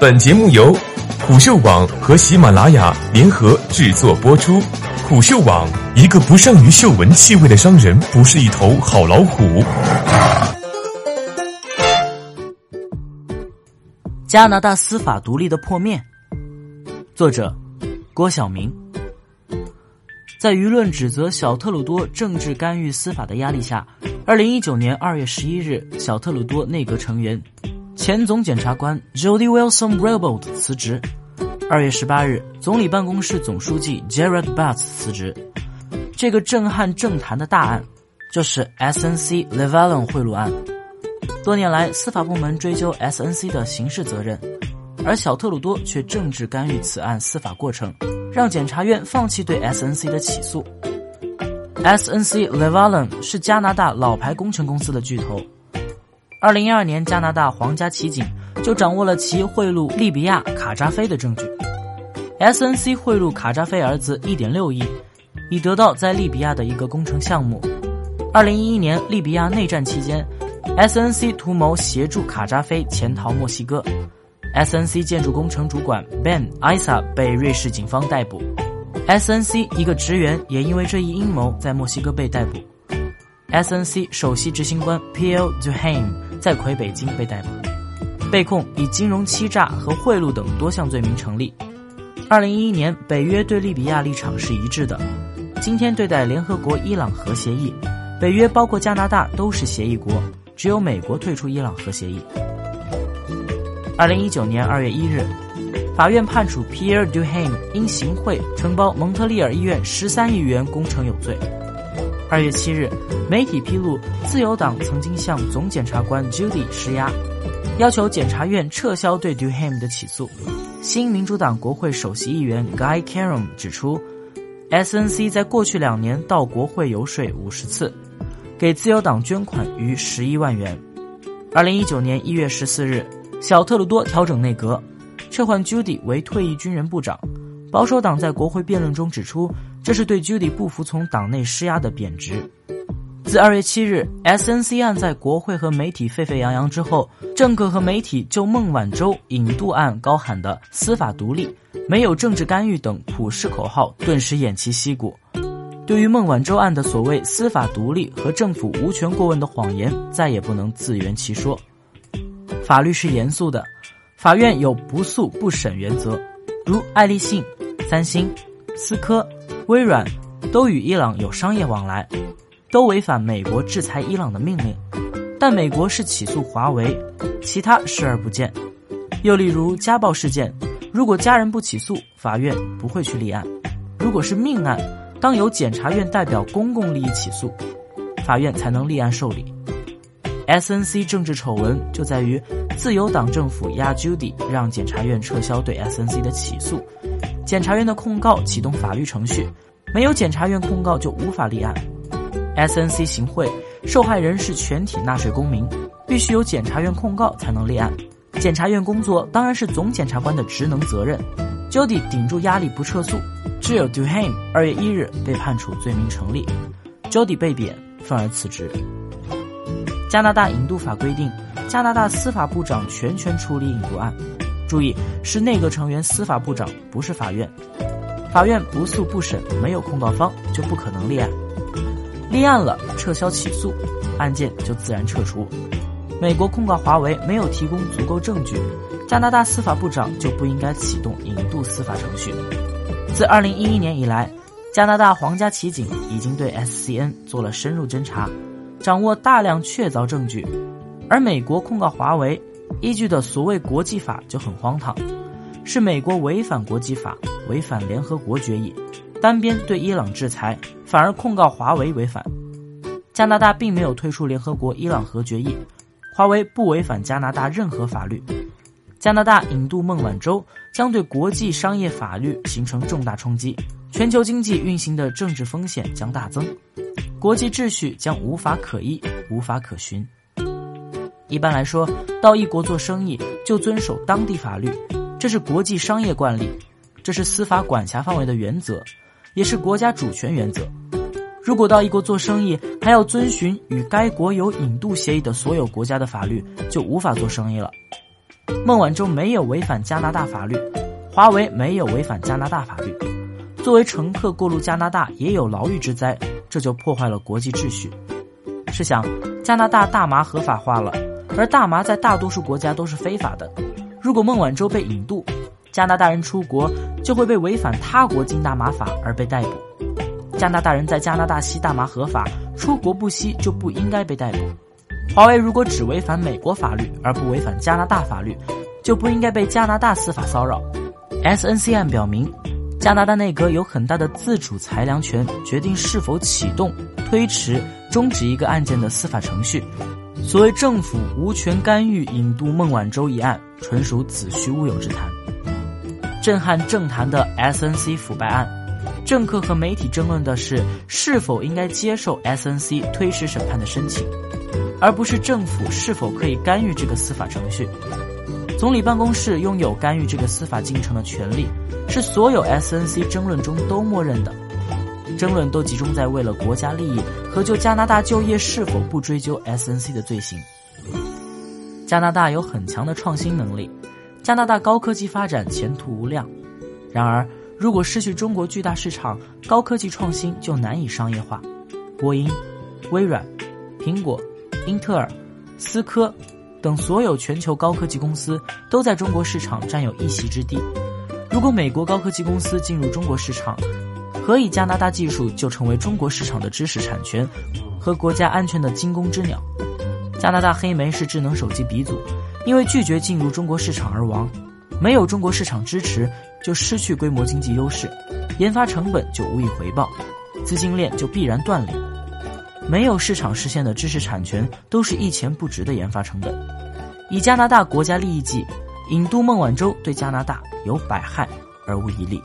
本节目由虎嗅网和喜马拉雅联合制作播出。虎嗅网：一个不善于嗅闻气味的商人，不是一头好老虎。加拿大司法独立的破灭，作者郭晓明。在舆论指责小特鲁多政治干预司法的压力下，二零一九年二月十一日，小特鲁多内阁成员、前总检察官 Jody Wilson-Raybould 辞职。二月十八日，总理办公室总书记 Jared Butts 辞职。这个震撼政坛的大案，就是 SNC Levalon 贿赂案。多年来，司法部门追究 SNC 的刑事责任，而小特鲁多却政治干预此案司法过程。让检察院放弃对 SNC 的起诉。SNC Levalon 是加拿大老牌工程公司的巨头。二零一二年，加拿大皇家骑警就掌握了其贿赂利比亚卡扎菲的证据。SNC 贿赂卡扎菲儿子一点六亿，以得到在利比亚的一个工程项目。二零一一年，利比亚内战期间，SNC 图谋协助卡扎菲潜逃墨西哥。SNC 建筑工程主管 Ben Isa 被瑞士警方逮捕，SNC 一个职员也因为这一阴谋在墨西哥被逮捕。SNC 首席执行官 Pierre Duhaime 在魁北京被逮捕，被控以金融欺诈和贿赂等多项罪名成立。二零一一年，北约对利比亚立场是一致的。今天对待联合国伊朗核协议，北约包括加拿大都是协议国，只有美国退出伊朗核协议。二零一九年二月一日，法院判处 Pierre duhame 因行贿承包蒙特利尔医院十三亿元工程有罪。二月七日，媒体披露，自由党曾经向总检察官 Judy 施压，要求检察院撤销对 Duhaim 的起诉。新民主党国会首席议员 Guy Caron 指出，SNC 在过去两年到国会游说五十次，给自由党捐款逾十一万元。二零一九年一月十四日。小特鲁多调整内阁，撤换 Judy 为退役军人部长。保守党在国会辩论中指出，这是对居里不服从党内施压的贬值。自二月七日 SNC 案在国会和媒体沸沸扬扬之后，政客和媒体就孟晚舟引渡案高喊的“司法独立，没有政治干预”等普世口号，顿时偃旗息鼓。对于孟晚舟案的所谓司法独立和政府无权过问的谎言，再也不能自圆其说。法律是严肃的，法院有不诉不审原则，如爱立信、三星、思科、微软都与伊朗有商业往来，都违反美国制裁伊朗的命令，但美国是起诉华为，其他视而不见。又例如家暴事件，如果家人不起诉，法院不会去立案；如果是命案，当由检察院代表公共利益起诉，法院才能立案受理。SNC 政治丑闻就在于自由党政府压 Judy，让检察院撤销对 SNC 的起诉，检察院的控告启动法律程序，没有检察院控告就无法立案。SNC 行贿，受害人是全体纳税公民，必须由检察院控告才能立案。检察院工作当然是总检察官的职能责任。Jody 顶住压力不撤诉，只有 Duhaime 二月一日被判处罪名成立 Jody 被贬，愤而辞职。加拿大引渡法规定，加拿大司法部长全权处理引渡案。注意，是内阁成员司法部长，不是法院。法院不诉不审，没有控告方就不可能立案。立案了，撤销起诉，案件就自然撤除。美国控告华为没有提供足够证据，加拿大司法部长就不应该启动引渡司法程序。自二零一一年以来，加拿大皇家骑警已经对 SCN 做了深入侦查。掌握大量确凿证据，而美国控告华为依据的所谓国际法就很荒唐，是美国违反国际法，违反联合国决议，单边对伊朗制裁，反而控告华为违反。加拿大并没有退出联合国伊朗核决议，华为不违反加拿大任何法律。加拿大引渡孟晚舟将对国际商业法律形成重大冲击，全球经济运行的政治风险将大增。国际秩序将无法可依、无法可循。一般来说，到一国做生意就遵守当地法律，这是国际商业惯例，这是司法管辖范围的原则，也是国家主权原则。如果到一国做生意还要遵循与该国有引渡协议的所有国家的法律，就无法做生意了。孟晚舟没有违反加拿大法律，华为没有违反加拿大法律。作为乘客过路加拿大也有牢狱之灾，这就破坏了国际秩序。试想，加拿大大麻合法化了，而大麻在大多数国家都是非法的。如果孟晚舟被引渡，加拿大人出国就会被违反他国禁大麻法而被逮捕。加拿大人在加拿大吸大麻合法，出国不吸就不应该被逮捕。华为如果只违反美国法律而不违反加拿大法律，就不应该被加拿大司法骚扰。SNC 案表明，加拿大内阁有很大的自主裁量权，决定是否启动、推迟、终止一个案件的司法程序。所谓政府无权干预引渡孟晚舟一案，纯属子虚乌有之谈。震撼政坛的 SNC 腐败案，政客和媒体争论的是是否应该接受 SNC 推迟审判的申请。而不是政府是否可以干预这个司法程序。总理办公室拥有干预这个司法进程的权利，是所有 SNC 争论中都默认的。争论都集中在为了国家利益和就加拿大就业是否不追究 SNC 的罪行。加拿大有很强的创新能力，加拿大高科技发展前途无量。然而，如果失去中国巨大市场，高科技创新就难以商业化。波音、微软、苹果。英特尔、思科等所有全球高科技公司都在中国市场占有一席之地。如果美国高科技公司进入中国市场，何以加拿大技术就成为中国市场的知识产权和国家安全的惊弓之鸟？加拿大黑莓是智能手机鼻祖，因为拒绝进入中国市场而亡。没有中国市场支持，就失去规模经济优势，研发成本就无以回报，资金链就必然断裂。没有市场实现的知识产权都是一钱不值的研发成本。以加拿大国家利益计，引渡孟晚舟对加拿大有百害而无一利。